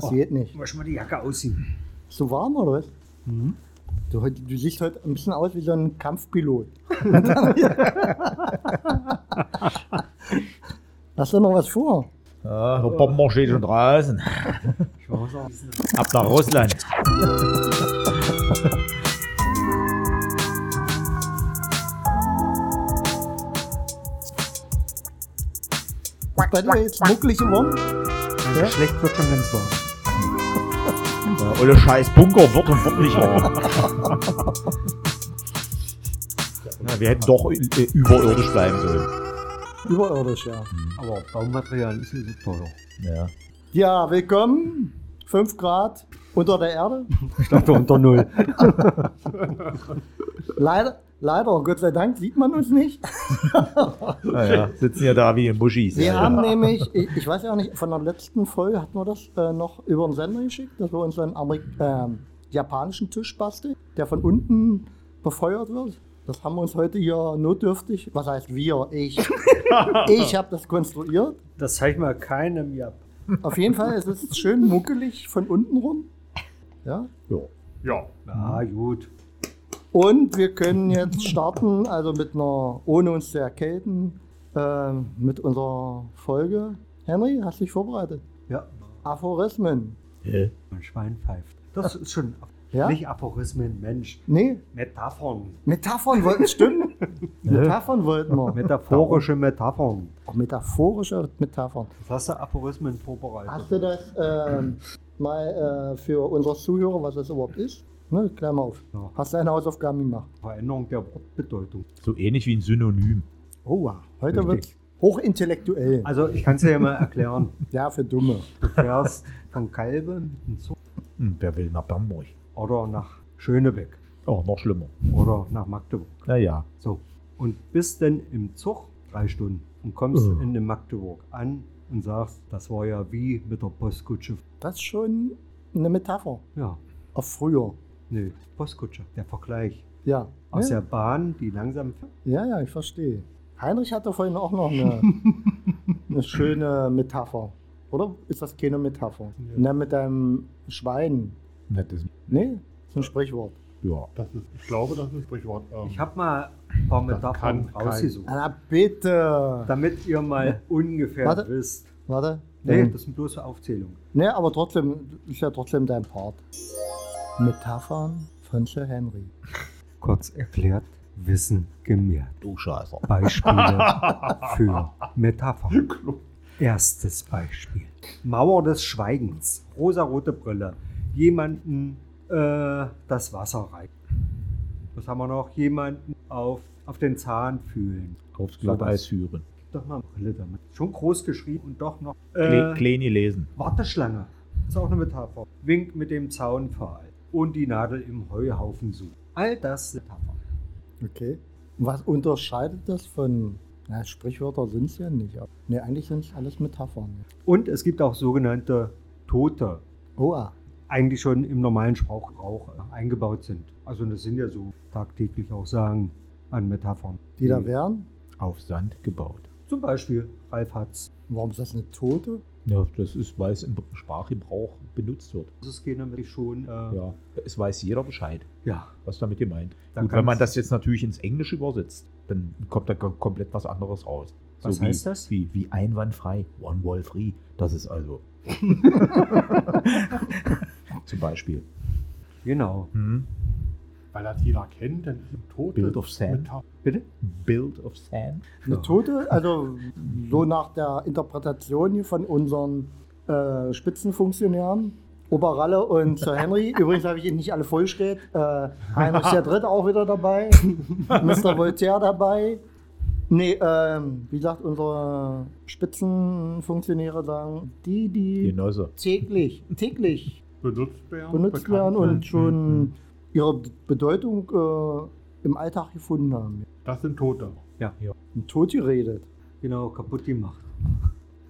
Passiert nicht. Muss mal die Jacke ausziehen. Ist so warm oder was? Mhm. Du, du siehst heute ein bisschen aus wie so ein Kampfpilot. Hast du noch was vor? Ja, der Bomber steht schon draußen. Ab nach Russland. Bei dir jetzt muckelig geworden? ja? Schlecht wird schon ganz warm. Olle scheiß Bunker wird und wird nicht. Ja, wir hätten doch äh, überirdisch bleiben sollen. Überirdisch, ja. Aber Baumaterial ist nicht so teuer. Ja. Ja, willkommen. 5 Grad unter der Erde. Ich dachte unter Null. Leider, leider, Gott sei Dank, sieht man uns nicht. Naja, sitzen ja da wie in Buschis. Wir ja, haben ja. nämlich, ich, ich weiß ja nicht, von der letzten Folge hatten wir das äh, noch über den Sender geschickt, dass wir uns einen Amerik ähm, japanischen Tisch basteln, der von unten befeuert wird. Das haben wir uns heute hier notdürftig, was heißt wir, ich. ich habe das konstruiert. Das zeigt mal keinem Jap. Auf jeden Fall ist es schön muckelig von unten rum. Ja. Ja. Ja. Ah, gut. Und wir können jetzt starten, also mit einer, ohne uns zu erkälten, äh, mit unserer Folge. Henry, hast du dich vorbereitet? Ja, Aphorismen. Hä? ein Schwein pfeift. Das ist schon Ja? nicht Aphorismen, Mensch. Nee, Metaphern. Metaphern wollten, stimmt. Metaphern wollten wir. Metaphorische Metaphern. Auch metaphorische Metaphern. Was hast du Aphorismen vorbereitet? Hast du das ähm, mal äh, für unsere Zuhörer, was das überhaupt ist? Ne, klär mal auf. Ja. Hast du deine Hausaufgaben gemacht? Veränderung der Wortbedeutung. So ähnlich wie ein Synonym. Oh, wow. heute Richtig. wird hochintellektuell. Also ich kann es dir ja mal erklären. Ja, für Dumme. Du fährst von Kalbe mit dem Zug Hm, wer will nach Bamberg? oder nach Schönebeck Oh, noch schlimmer. oder nach Magdeburg. Naja. So. Und bist dann im Zug drei Stunden und kommst Oh. in den Magdeburg an und sagst, das war ja wie mit der Postkutsche. Das ist schon eine Metapher. Ja, Auf früher. Nee, Postkutsche, der Vergleich. Ja. Aus ja. der Bahn, die langsam fährt. ja, ja, ich verstehe. Heinrich hatte vorhin auch noch eine, eine schöne Metapher. Oder ist das keine Metapher? Na, mit deinem Schwein. Nettes. Nee, ist ein Sprichwort. Ja. Das ist, ich glaube, das ist ein Sprichwort. Ähm, Ich habe mal ein paar Metaphern rausgesucht, Na bitte. damit ihr mal ungefähr Warte. wisst. Warte. Nee, Nee, das sind bloße Aufzählungen. nee, aber trotzdem, ist ja trotzdem dein Part. Metaphern von Sir Henry. Kurz erklärt, Wissen gemehrt. Du Scheißer. Beispiele für Metaphern. Erstes Beispiel. Mauer des Schweigens. Rosarote Brille. Jemanden äh, das Wasser reichen. Was haben wir noch? Jemanden auf, auf den Zahn fühlen. Aufs Glatteis führen. Doch noch eine Brille damit. Schon groß geschrieben und doch noch. Äh, Kleine lesen. Warteschlange. Ist auch eine Metapher. Wink mit dem Zaunpfahl. Und die Nadel im Heuhaufen suchen. All das sind Metaphern. Okay. Was unterscheidet das von, na, Sprichwörter sind es ja nicht. Nee, eigentlich sind es alles Metaphern. Und es gibt auch sogenannte Tote. Oh, ah. eigentlich schon im normalen Sprachgebrauch äh, eingebaut sind. Also das sind ja so tagtäglich auch Sagen an Metaphern. die da wären. Auf Sand gebaut. Zum Beispiel Ralf Hatz. Warum ist das eine Tote? Ja, das ist, weil es im Sprachgebrauch benutzt wird. Das ist natürlich schon. Äh, ja. Es weiß jeder Bescheid, ja. was damit gemeint. Da Gut, wenn man das jetzt natürlich ins Englische übersetzt, dann kommt da kom- komplett was anderes raus. Was wie, heißt das? Wie, wie einwandfrei, one wall free. Das ist also. Zum Beispiel. Genau. Hm? Weil das jeder kennt, dann ist ein Tote. Build of Sand. Bitte? Build of Sand. Eine. Tote? Also so nach der Interpretation hier von unseren äh, Spitzenfunktionären. Oberralle und Sir Henry. Übrigens habe ich Ihnen nicht alle vorgestellt. Äh, Heinrich der Dritte auch wieder dabei. Mr. Voltaire dabei. Nee, ähm, wie sagt unsere Spitzenfunktionäre sagen, die, die Genosse. täglich, täglich benutzt werden. benutzt werden und schon Mhm. Ihre Bedeutung äh, im Alltag gefunden haben. Das sind Tote. Und tot geredet. Genau, kaputt gemacht.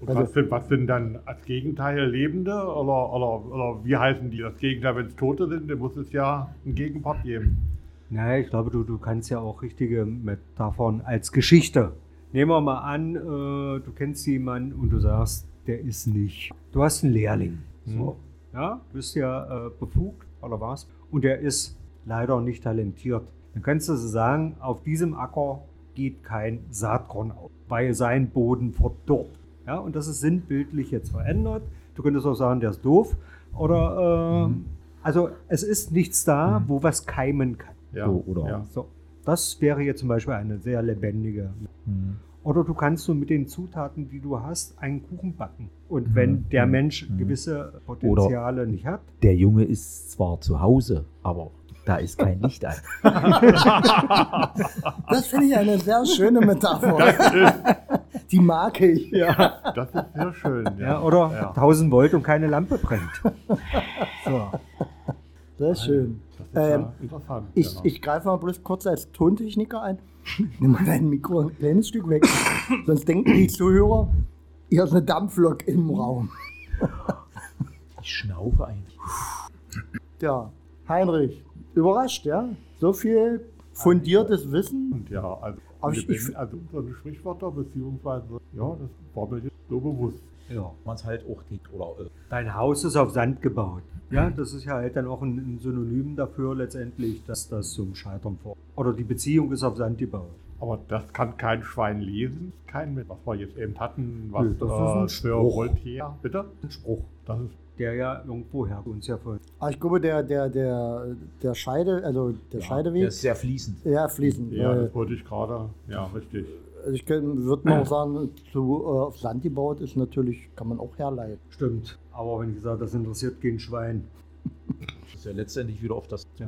Und Also- was, sind, was sind dann als Gegenteil Lebende? Oder, oder, oder wie heißen die? Das Gegenteil, wenn es Tote sind, dann muss es ja einen Gegenpart geben. Naja, ich glaube, du, du kannst ja auch richtige Metaphern als Geschichte. Nehmen wir mal an, äh, du kennst jemanden und du sagst, der ist nicht. Du hast einen Lehrling. So. Ja, du bist ja äh, befugt oder was? Und er ist leider nicht talentiert. Dann kannst du sagen, auf diesem Acker geht kein Saatkorn auf, weil sein Boden verdorrt. Ja, und das ist sinnbildlich jetzt verändert. Du könntest auch sagen, der ist doof. Oder, äh, also es ist nichts da, wo was keimen kann. Ja, So, oder- ja. So, das wäre jetzt zum Beispiel eine sehr lebendige. Mhm. Oder du kannst so mit den Zutaten, die du hast, einen Kuchen backen. Und wenn der Mhm. Mensch Mhm. gewisse Potenziale nicht hat, Der Junge ist zwar zu Hause, aber da ist kein Licht an. Das finde ich eine sehr schöne Metapher. Die mag ich. ja. Das ist sehr schön. Ja, Ja, oder Ja. 1000 Volt und keine Lampe brennt. So. Sehr schön. Das ist Ähm, ja interessant. Ich, genau. ich greife mal bloß kurz als Tontechniker ein. Nimm mal dein Mikro ein kleines Stück weg. Sonst denken die Zuhörer, hier ist eine Dampflok im Raum. Ich schnaufe eigentlich. Ja, Heinrich, überrascht, ja? So viel fundiertes Wissen. Und ja, also, Aber ich- ich- also unsere Sprichwörter, beziehungsweise, ja, das war mir jetzt so bewusst. Ja. Man es halt auch nicht, oder äh, Dein Haus ist auf Sand gebaut. Ja, das ist ja halt dann auch ein, Synonym dafür letztendlich, dass das zum Scheitern vor. Oder die Beziehung ist auf Sand gebaut. Aber das kann kein Schwein lesen, kein mit, was wir jetzt eben hatten, was Nö, das ist ein äh, Spruch. Voltaire, bitte? Ein Spruch, Das ist, der ja irgendwo her uns ja von. Aber ich glaube, der, der, der, der Scheide, also der der Scheideweg, ist sehr fließend. ja, fließend. ja, das wollte ich gerade, ja, richtig. ich würde mal auch sagen, zu, äh, auf Sand gebaut ist natürlich, kann man auch herleiten. Stimmt. Aber wenn ich sage, das interessiert kein Schwein. Das ist ja letztendlich wieder auf das Ja.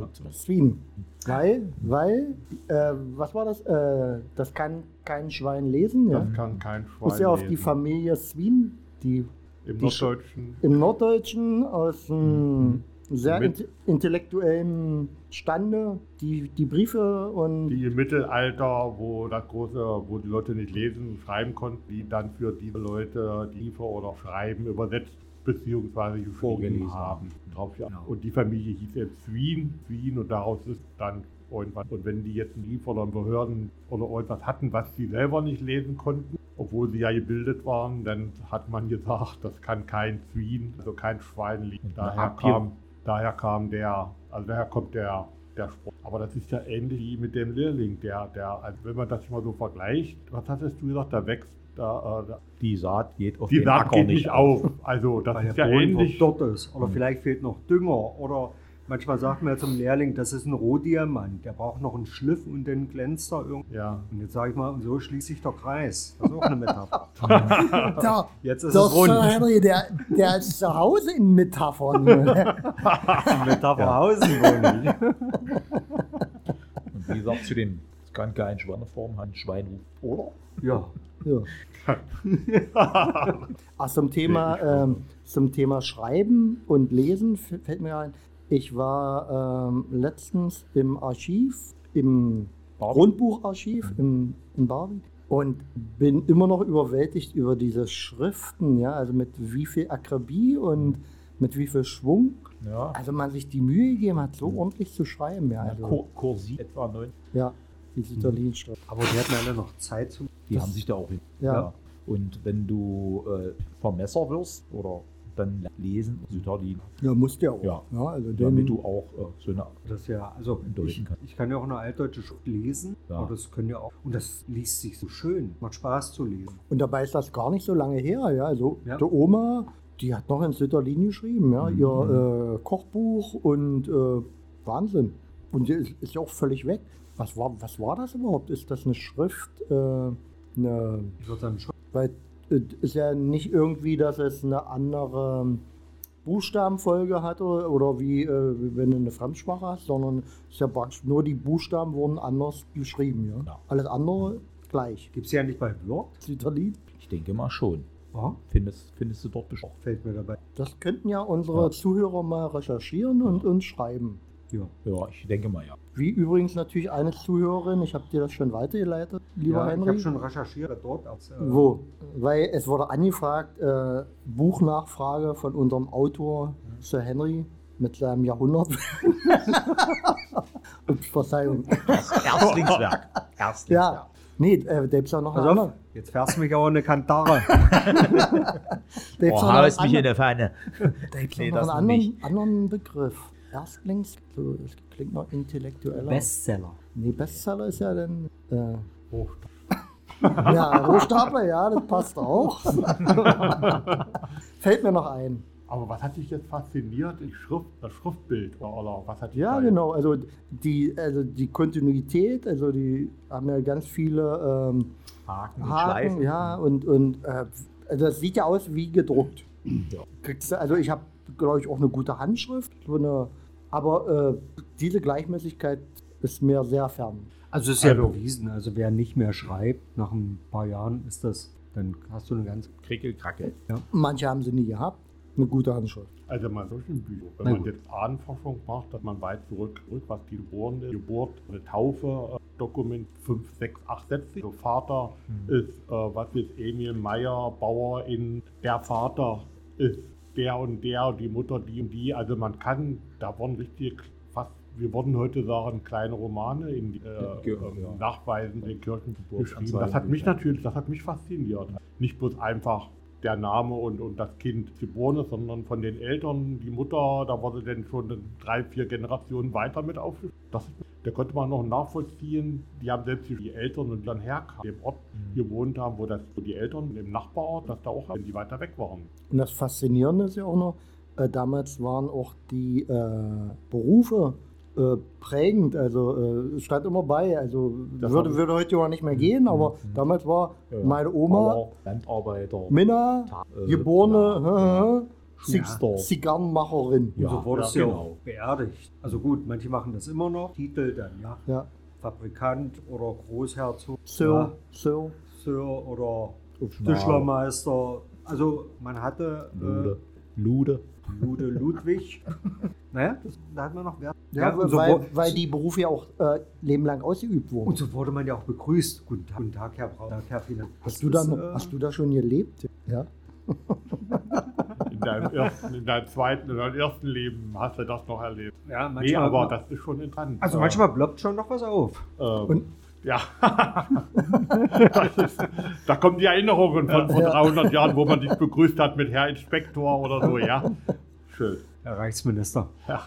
Weil, weil, äh, was war das? Äh, das kann kein Schwein lesen, ja? Das kann kein Schwein Muss ja auf die lesen. Familie Sweden, die Im die Sch- Norddeutschen, im Norddeutschen aus einem sehr Mit- int intellektuellen Stande die, die Briefe und die im Mittelalter, wo das große, wo die Leute nicht lesen und schreiben konnten, die dann für diese Leute die Briefe oder Schreiben übersetzt beziehungsweise geschrieben haben. Drauf, ja. Genau. Und die Familie hieß jetzt Swien, Swien und daraus ist dann irgendwas. Und wenn die jetzt einen Brief oder einen Behörden oder irgendwas hatten, was sie selber nicht lesen konnten, obwohl sie ja gebildet waren, dann hat man gesagt, das kann kein Swien, also kein Schwein. Und Daher kam, daher kam der, also daher kommt der. Aber das ist ja ähnlich wie mit dem Lehrling, der, der, also wenn man das mal so vergleicht, was hattest du gesagt, da wächst, da, äh, da Die Saat geht auf die den Saat Acker geht nicht auf. Also das Weil ist der ja Boden ähnlich. verdorrt ist. Oder Mhm. vielleicht fehlt noch Dünger. Oder manchmal sagt man ja zum Lehrling, das ist ein Rohdiamant. Der braucht noch einen Schliff und dann glänzt er irgendwie. Ja. Und jetzt sage ich mal, und so schließt sich der Kreis. Das ist auch eine Metapher. da, Jetzt ist es rund. Sir Henry, der, der ist zu Hause in Metaphern. Metapherhausen ich. Und wie gesagt, zu dem, es kann kein Schweineform haben, Schwein ruft, oder? Ja. Ja. Ach, zum Thema, ähm, zum Thema Schreiben und Lesen fällt mir ein, ich war ähm, letztens im Archiv, im Barbie? Grundbucharchiv in, in Barbie und bin immer noch überwältigt über diese Schriften, ja, also mit wie viel Akribie und mit wie viel Schwung. Ja. Also man sich die Mühe gegeben hat, so ordentlich zu schreiben, ja. Also, Kur Kursiv etwa neun. ja, die Süderlin-Schrift. Aber die hatten alle noch Zeit zum. Die Das- haben sich da auch hin. Ja. Und wenn du äh, Vermesser wirst oder dann lesen, Sütterlin, Ja, musst ja auch. Ja. also den, damit du auch äh, so eine Das ja, also ich, kann. ich kann ja auch eine altdeutsche Schrift lesen, Ja. aber das können ja auch, und das liest sich so schön, macht Spaß zu lesen. Und dabei ist das gar nicht so lange her, ja. Also Ja. der Oma, die hat noch in Sütterlin geschrieben, ja, Mhm. ihr äh, Kochbuch und äh, Wahnsinn. Und die ist, ist ja auch völlig weg. Was war, was war das überhaupt? Ist das eine Schrift? Äh, eine, Ich würde sagen, schon. weil es ist ja nicht irgendwie, dass es eine andere Buchstabenfolge hat oder, oder wie, äh, wenn du eine Fremdsprache hast, sondern es ist ja praktisch nur die Buchstaben wurden anders geschrieben, ja. Ja. Alles andere gleich. Gibt es ja nicht bei Word. Sütterlin. Ich denke mal schon. Ja, Findest, findest du dort bestimmt. fällt mir dabei. Das könnten ja unsere Ja. Zuhörer mal recherchieren und uns schreiben. Ja. Ja, ich denke mal ja. Wie übrigens natürlich eine Zuhörerin, ich habe dir das schon weitergeleitet, lieber ja, ich Henry. habe schon recherchiert dort. Als, äh, Wo? Weil es wurde angefragt, äh, Buchnachfrage von unserem Autor Sir Henry mit seinem Jahrhundert. Ups, Verzeihung. Erstlingswerk. Erstlingswerk. Ja, Nee, äh, da gibt's auch noch auf, anderen. jetzt fährst du mich auch eine Kantare. Da gibt's Oh, mich in der Pfanne. Da gibt es Nee, noch das einen anderen, anderen Begriff. Erstlings, so, das klingt noch intellektueller. Bestseller. Nee, Bestseller ist ja dann. Äh, Oh, ja, Rohstapler, ja, das passt auch. Fällt mir noch ein. Aber was hat dich jetzt fasziniert? Die Schrift, das Schriftbild oder, was hat dich Ja, genau. Also die, also die Kontinuität, also die haben ja ganz viele ähm, Haken, und Haken, Schleifen. ja, und, und äh, also das sieht ja aus wie gedruckt. Ja. Kriegst du, also ich habe, glaube ich, auch eine gute Handschrift, so eine, aber äh, diese Gleichmäßigkeit ist mir sehr fern. Also es ist ja Also- bewiesen. Also wer nicht mehr schreibt, nach ein paar Jahren ist das, dann hast du eine ganz. Krickel, Krackel. Manche haben sie nie gehabt, eine gute Handschrift. Also mal solchen Büchern. Wenn Na man gut. jetzt Ahnenforschung macht, dass man weit zurück, zurück was die Geburt, Geburt eine Taufe, äh, Dokument 5, 6, 8 Sätze. So Vater ist, äh, was ist Emil Meyer, Bauer in, der Vater ist der und der und die Mutter die und die. Also man kann, da wurden richtig fast, wir würden heute sagen, kleine Romane in die, äh, Ge- ähm, ja. Nachweisen in den Kirchen geschrieben. Das hat mich natürlich, das hat mich fasziniert. Nicht bloß einfach der Name und, und das Kind geboren ist, sondern von den Eltern, die Mutter, da wurde dann schon drei, vier Generationen weiter mit aufgeschrieben. Das, da konnte man noch nachvollziehen, die haben selbst die Eltern und dann herkamen, dem Ort gewohnt haben, wo, das, wo die Eltern im Nachbarort, dass da auch, wenn die weiter weg waren. Und das Faszinierende ist ja auch noch, äh, damals waren auch die äh, Berufe äh, prägend. Also äh, es stand immer bei. Also Das würde, würde heute ja nicht mehr gehen, aber damals war Ja. meine Oma Landarbeiter, Minna, Ta- äh, geborene ja. Zigarrenmacherin. Und Ja, so wurdest ja, du genau. auch beerdigt. Also gut, manche machen das immer noch. Titel dann, ja. Ja, Fabrikant oder Großherzog. Sir, Ja, Sir. Sir oder. Tischlermeister. Also man hatte Lude. äh, Lude. Lude Ludwig. naja, das, da hat man noch Wert. Ja, und, so, weil, weil die Berufe ja auch äh, lebenlang ausgeübt wurden. und so wurde man ja auch begrüßt. Guten Tag, guten Tag Herr Braun. Guten Tag, Herr Fiener. Hast du, ist, äh, hast du da schon gelebt? Ja. In deinem, ersten, in deinem zweiten, in deinem ersten Leben hast du das noch erlebt. Ja, manchmal, Nee, aber das ist schon interessant. also Äh, manchmal ploppt schon noch was auf. Ähm, Und- ja, ist, da kommen die Erinnerungen von vor Ja. 300 Jahren, wo man dich begrüßt hat mit Herr Inspektor oder so, ja. Schön. Herr Reichsminister. Ja.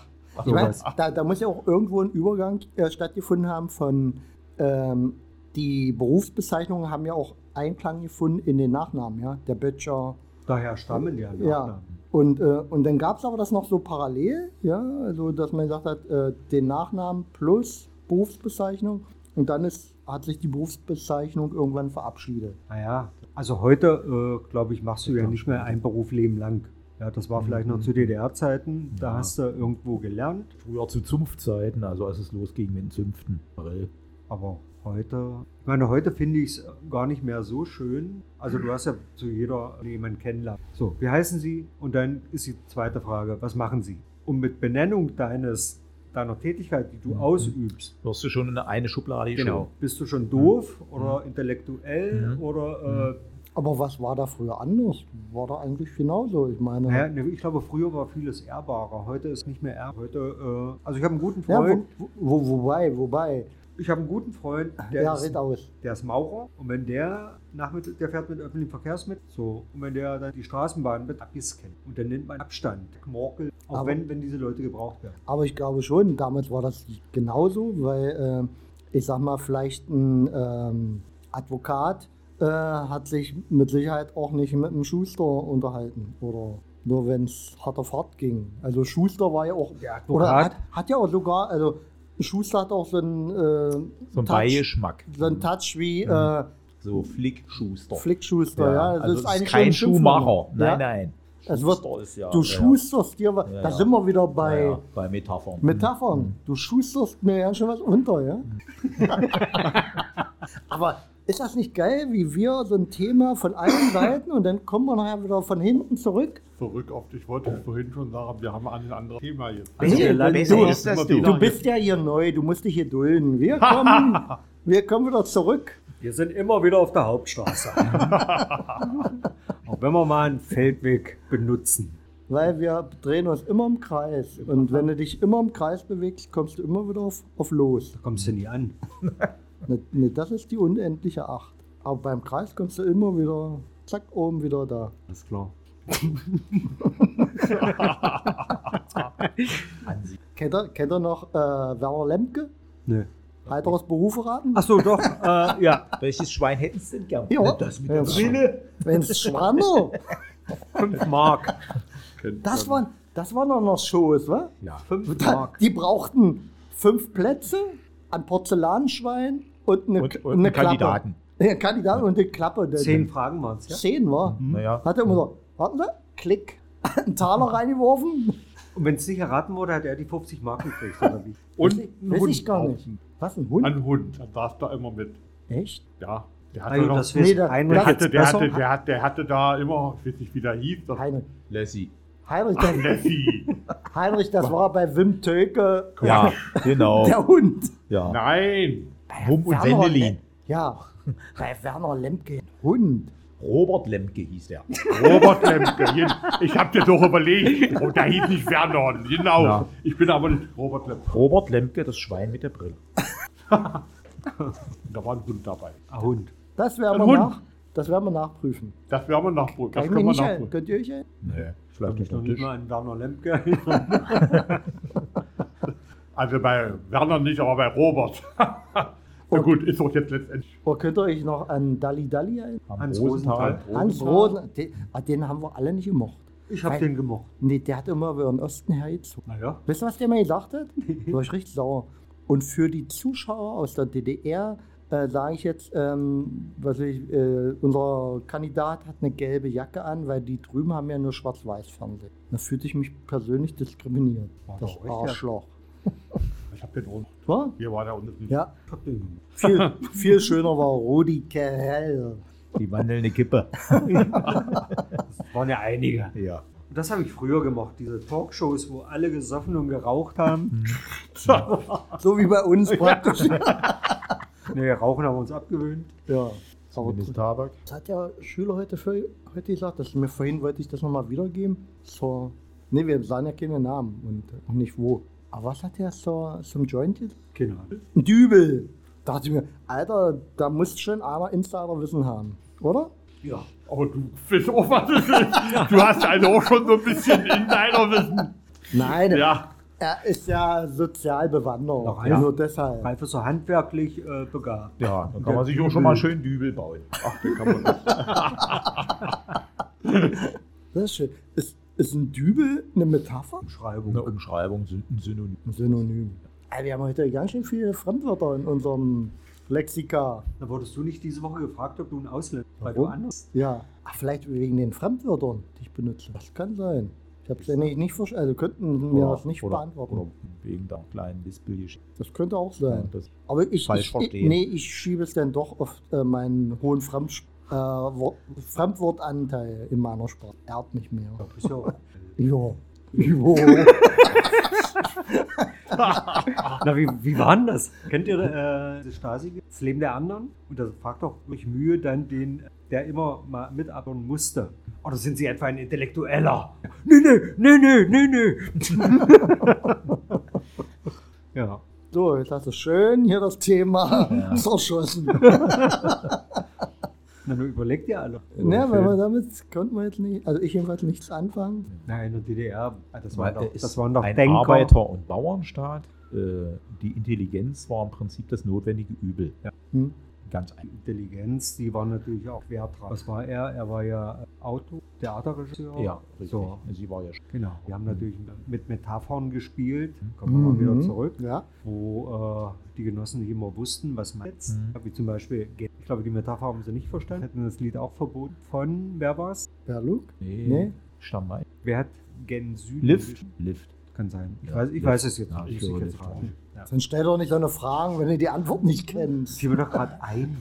Ich meine, da, da muss ja auch irgendwo ein Übergang äh, stattgefunden haben von ähm, die Berufsbezeichnungen haben ja auch Einklang gefunden in den Nachnamen, ja. Der Böttcher. Daher stammen ja Ja. Nachnamen. Und, äh, und dann gab es aber das noch so parallel, ja, also dass man gesagt hat, äh, den Nachnamen plus Berufsbezeichnung und dann ist, hat sich die Berufsbezeichnung irgendwann verabschiedet. Naja, also heute, äh, glaube ich, machst du ja nicht mehr ein Beruf leben lang. Ja, das war vielleicht noch zu DDR-Zeiten. Da Ja. hast du irgendwo gelernt. Früher zu Zunftzeiten, also als es losging mit den Zünften. Aber heute, ich meine, heute finde ich es gar nicht mehr so schön. Also du hast ja zu jeder jemanden kennenlernen. So, wie heißen Sie? Und dann ist die zweite Frage, was machen Sie? Und mit Benennung deines, deiner Tätigkeit, die du Mhm. ausübst, Wirst du schon in eine Schublade genau, bist du schon doof oder intellektuell Mhm. oder äh, Aber was war da früher anders? War da eigentlich genauso? Ich meine, Naja, ne, ich glaube, früher war vieles ehrbarer. Heute ist nicht mehr ehrbar. Heute, äh, also ich habe einen guten ja, Freund. wo, wo, wobei, wobei, Ich habe einen guten Freund, der, ja, ist, der ist Maurer. Und wenn der nachmittag, der fährt mit öffentlichen Verkehrsmitteln. So. Und wenn der dann die Straßenbahn mit Abis kennt. Und dann nennt man Abstand. Morkel. Auch Aber- wenn, wenn diese Leute gebraucht werden. Aber ich glaube schon, damals war das genauso, weil äh, ich sag mal, vielleicht ein ähm, Advokat äh, hat sich mit Sicherheit auch nicht mit einem Schuster unterhalten. Oder nur wenn es hart auf hart ging. Also Schuster war ja auch. Der Oder hat, hat ja auch sogar, also Schuster hat auch so einen, äh, So ein Touch, Beigeschmack. so einen Touch wie äh, So Flickschuster. Flickschuster, ja. Das also ist ist kein. Schuhmacher. Nein, Ja. nein. Es wird, ja, du ja, schusterst dir, was- Ja, da ja. sind wir wieder ja, bei. ja, bei Metaphern. Metaphern. Du schusterst mir ja schon was unter, ja? Aber ist das nicht geil, wie wir so ein Thema von allen Seiten und dann kommen wir nachher wieder von hinten zurück? Zurück auf dich wollte ich vorhin schon sagen, wir haben ein anderes Thema jetzt. Also besser du- ist das du. Du bist ja hier neu, du musst dich hier dulden. Wir kommen, wir kommen wieder zurück. Wir sind immer wieder auf der Hauptstraße. auch wenn wir mal einen Feldweg benutzen. Weil wir drehen uns immer im Kreis. Und wenn du dich immer im Kreis bewegst, kommst du immer wieder auf, auf los. Da kommst du nie an. Ne, ne, das ist die unendliche Acht. Aber beim Kreis kommst du immer wieder, zack, oben wieder da. Alles klar. An. Kennt ihr, kennt ihr noch äh, Werner Lemke? Nö. Weiteres Beruf verraten? Achso, doch. Äh, ja. Welches Schwein hätten Sie denn gern? Ja. Das mit der Brille. Wenn's Schwander. 5 Mark. Das waren, das waren doch noch Shows, wa? Ja. 5 Da, Mark. die brauchten fünf Plätze, ein Porzellanschwein und eine, Und, und eine einen Kandidaten. Klappe. Ja, Kandidat und eine Klappe. 10 Fragen waren es, ja? Zehn war. Naja. Hat er immer so, warten Sie, Klick, einen Taler reingeworfen. Und wenn es nicht erraten wurde, hat er die 50 Mark gekriegt, oder wie? Und Weiß ich- ein weiß Hund ich gar nicht. Was, ein Hund? Ein Hund, da saß da immer mit. Echt? Ja, der hatte, gut, noch, das Nee, weiß da- Heinrich der, jetzt hatte, der, besser. hatte, der, hat- der hatte da immer, ich weiß nicht, wie der hieß, das Heinrich, Lassie. Heinrich, das, Lassie. Heinrich, das war bei Wim Töke Ja, genau. der Hund. Ja. Nein, Wum und Werner Wendelin. Lem- Ja, bei Werner Lemke ein Hund. Robert Lemke hieß der. Robert Lemke. Ich habe dir doch überlegt. Oh, der hieß nicht Werner. Genau. Ja. Ich bin aber nicht Robert Lemke. Robert Lemke, das Schwein mit der Brille. Da war ein Hund dabei. Ein Hund. Das werden Ein wir, Hund. nach, das werden wir nachprüfen. Das werden wir nachprüfen. Das können wir nachprüfen. Könnt ihr euch erinnern? Nee, vielleicht Ich nicht noch nicht mal an Werner Lemke. Also bei Werner nicht, aber bei Robert. Na gut, ist doch jetzt letztendlich. Oder könnt ihr euch noch an Dalli Dalli erinnern? Am Hans Rosenthal. Hans Rosen, den, ah, den haben wir alle nicht gemocht. Ich habe den gemocht. Nee, der hat immer über den Osten hergezogen. Naja. Wisst ihr, was der mir gesagt hat? Da war ich richtig sauer. Und für die Zuschauer aus der DDR äh, sage ich jetzt, ähm, was ich, äh, unser Kandidat hat eine gelbe Jacke an, weil die drüben haben ja nur Schwarz-Weiß-Fernsehen. Da fühlte ich mich persönlich diskriminiert. War Das ja. Arschloch. Auch. Was? Hier war der unten. Ja, viel, viel schöner war Rudi Carell. Die wandelnde Kippe. Das waren ja einige. Ja. Und das habe ich früher gemacht, diese Talkshows, wo alle gesoffen und geraucht haben. So wie bei uns praktisch. nee, Rauchen haben wir uns abgewöhnt. ja. Zumindest Tabak. Das hat ja Schüler heute, für, heute gesagt, dass mir vorhin wollte ich das nochmal wiedergeben. Zur, ne, wir sagen ja keine Namen und auch nicht wo. Aber was hat der zur, zum Joint jetzt? Keine Ahnung. Ein Dübel. Da dachte ich mir, Alter, da muss schon einer Insiderwissen haben, oder? Ja. Aber du weißt auch, was ist. Du hast also auch schon so ein bisschen Insiderwissen. Nein, Ja. er ist ja sozial bewandert. Doch, Ja. ja. Nur deshalb. Ralf ist so handwerklich äh, begabt. Ja, dann kann man sich auch schon mal schön Dübel bauen. Ach, den kann man nicht. Das ist schön. Ist, ist ein Dübel eine Metapher? Beschreibung. Eine Umschreibung, ein Synonym. Ein Synonym. Ey, wir haben heute ganz schön viele Fremdwörter in unserem Lexika. Da wurdest du nicht diese Woche gefragt, ob du ein Ausländer weil Warum? du anders. Ja, Ach, vielleicht wegen den Fremdwörtern, die ich benutze. Das kann sein. Ich habe es ja nicht, nicht verstanden. Also könnten mir das nicht oder, beantworten. Oder wegen der kleinen Lispelgeschichte. Das könnte auch sein. Das- Aber ich, falsch ich, ich, verstehen. nee, ich schiebe es dann doch auf äh, meinen hohen Fremd, äh, Wort, Fremdwortanteil in meiner Sprache. Ehrt mich mehr. Ja. Ja. Jo. Na, wie, wie war denn das? Kennt ihr äh, das Stasi? Das Leben der anderen? Und da fragt doch durch Mühe dann den, der immer mal mitarbeiten musste. Oder sind Sie etwa ein Intellektueller? Nö, nö, nö, nö, nö, nö. ja. So, jetzt hast du schön hier das Thema zerschossen. Na, nur überlegt ihr alle. Ne, weil wir damit konnten wir jetzt nicht, also ich jedenfalls nichts anfangen. Nein, in der DDR, ah, das waren Weil doch, das waren doch ein Denker. Arbeiter- und Bauernstaat. Äh, die Intelligenz war im Prinzip das notwendige Übel. Hm? Ganz einfach. Intelligenz, die war natürlich auch Wert drauf. Was war er? Er war ja Auto, Theaterregisseur. Ja, richtig. So, Sie war ja genau. Wir haben natürlich mit Metaphern gespielt. Kommen wir mal wieder Mhm. zurück. Ja. wo äh, die Genossen nicht immer wussten, was man jetzt. Mhm. Wie zum Beispiel, ich glaube, die Metapher haben sie nicht verstanden. Hätten das Lied auch verboten. Von, wer war's? Berlug? Nee. Nee. Stammwein. Wer hat Gen Süd? Lift. Lift. Kann sein. Ich, Ja, weiß, ich Lift. weiß es jetzt Ja, nicht. ich ich glaube, jetzt raten. Ja. Dann stell doch nicht so eine Fragen, wenn du die Antwort nicht kennst. Fiel mir doch gerade ein.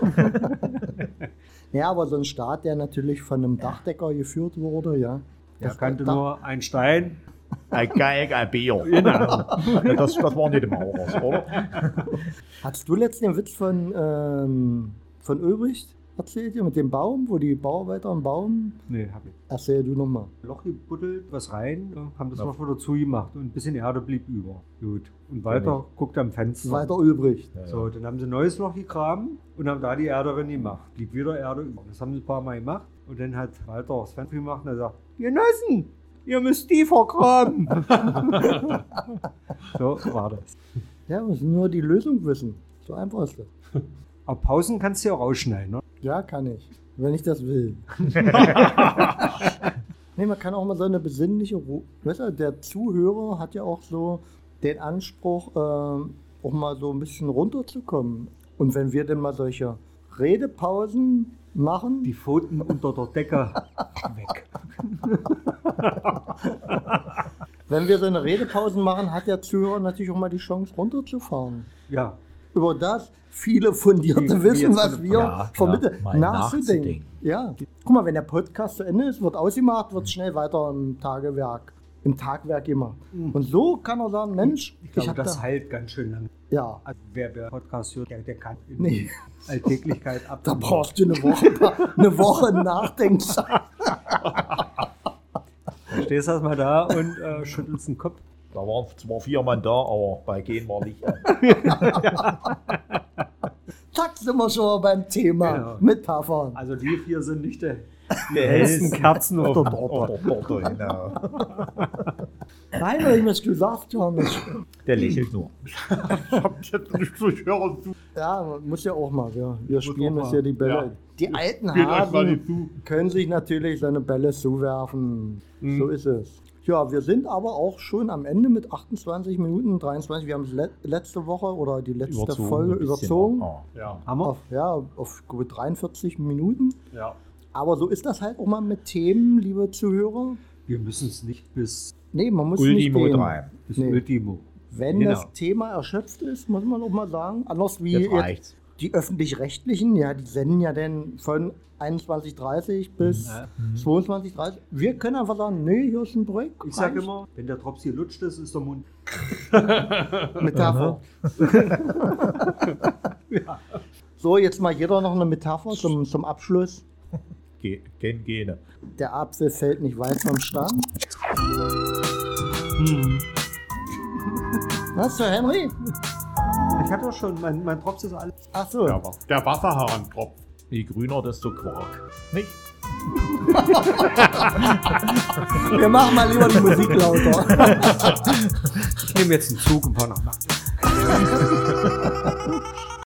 Ja, aber so ein Staat, der natürlich von einem Dachdecker geführt wurde, ja. Er Das- kannte nur einen Stein. Ein Geig, ein Bier. Genau. Das, das war nicht im Maurers, oder? Hattest du letztens den Witz von, ähm, von Ulbricht erzählt ihr mit dem Baum, wo die Bauarbeiter einen Baum. Nee, hab ich. Erzähl du nochmal. Loch gebuddelt, was rein, ja, haben das Ja. noch wieder zugemacht und ein bisschen Erde blieb über. Gut. Und weiter guckt am Fenster. Weiter übrig. Ja, ja. So, dann haben sie ein neues Loch gegraben und haben da die Erde drin gemacht. Blieb wieder Erde über. Das haben sie ein paar Mal gemacht. Und dann hat Walter das Fenster gemacht und er sagt, Genossen, ihr müsst tiefer graben. so war das. Ja, wir müssen nur die Lösung wissen. So einfach ist das. Aber Pausen kannst du ja auch rausschneiden. Ne? Ja, kann ich. Wenn ich das will. nee, man kann auch mal so eine besinnliche Ruhe. Weißt du, der Zuhörer hat ja auch so den Anspruch, ähm, auch mal so ein bisschen runterzukommen. Und wenn wir denn mal solche Redepausen machen, Die Pfoten unter der Decke weg. wenn wir so eine Redepausen machen, hat der Zuhörer natürlich auch mal die Chance runterzufahren. Ja, Über das viele fundierte Wissen, was wir Ja, vermitteln, mal nachzudenken. nachzudenken. Ja. Guck mal, wenn der Podcast zu Ende ist, wird ausgemacht, wird schnell weiter im Tagewerk, im Tagwerk gemacht. Und so kann er sagen, Mensch, ich ich, glaube, das da, heilt ganz schön lang. ja, Also wer, wer Podcast hört, der, der kann in Nee. die Alltäglichkeit ab. da brauchst du eine Woche, eine Woche Nachdenkzeit. Stehst erstmal da und äh, schüttelst den Kopf. Da waren zwar vier Mann da, aber bei gehen war Licht an. Zack, sind wir schon beim Thema Genau. Metaphern. Also wir vier sind nicht der, Der hellsten Kerzen auf der Torte. genau. Nein, weil ich sagst ja nicht. Der lächelt nur. Ich hab jetzt nicht zu. Ja, man muss ja auch mal. Wir, wir spielen auch das hier die Bälle. Ja. Die alten Hasen nicht können sich natürlich seine Bälle zuwerfen. Mhm. So ist es. Ja, wir sind aber auch schon am Ende mit 28 Minuten 23. Wir haben es le letzte Woche oder die letzte Folge ein bisschen. überzogen. Ah. Ja, Hammer. Auf, ja, auf gut 43 Minuten. ja. Aber so ist das halt auch mal mit Themen, liebe Zuhörer. Wir müssen es nicht bis, Nee, man muss Ultimo nicht gehen. 3. bis Nee. Ultimo. Wenn Genau. das Thema erschöpft ist, muss man auch mal sagen. Anders wie Jetzt jetzt. Die öffentlich-rechtlichen, ja, die senden ja dann von 21.30 bis Ja. 22.30 Wir können einfach sagen, nee, hier ist ein Break. Ich sage immer, wenn der Drops hier lutscht ist, ist der Mund. Metapher. So, jetzt mal jeder noch eine Metapher zum, zum Abschluss. Ge Gen Gene. Der Apfel fällt nicht weit vom Stamm. Was, Sir Henry? Ich hatte doch schon, mein, mein Drops ist alles. Ach so. Der, der Wasserhahn tropft. Je grüner, desto Quark. Nicht? Wir machen mal lieber die Musik lauter. Ich nehme jetzt einen Zug und fahr nach Magdeburg.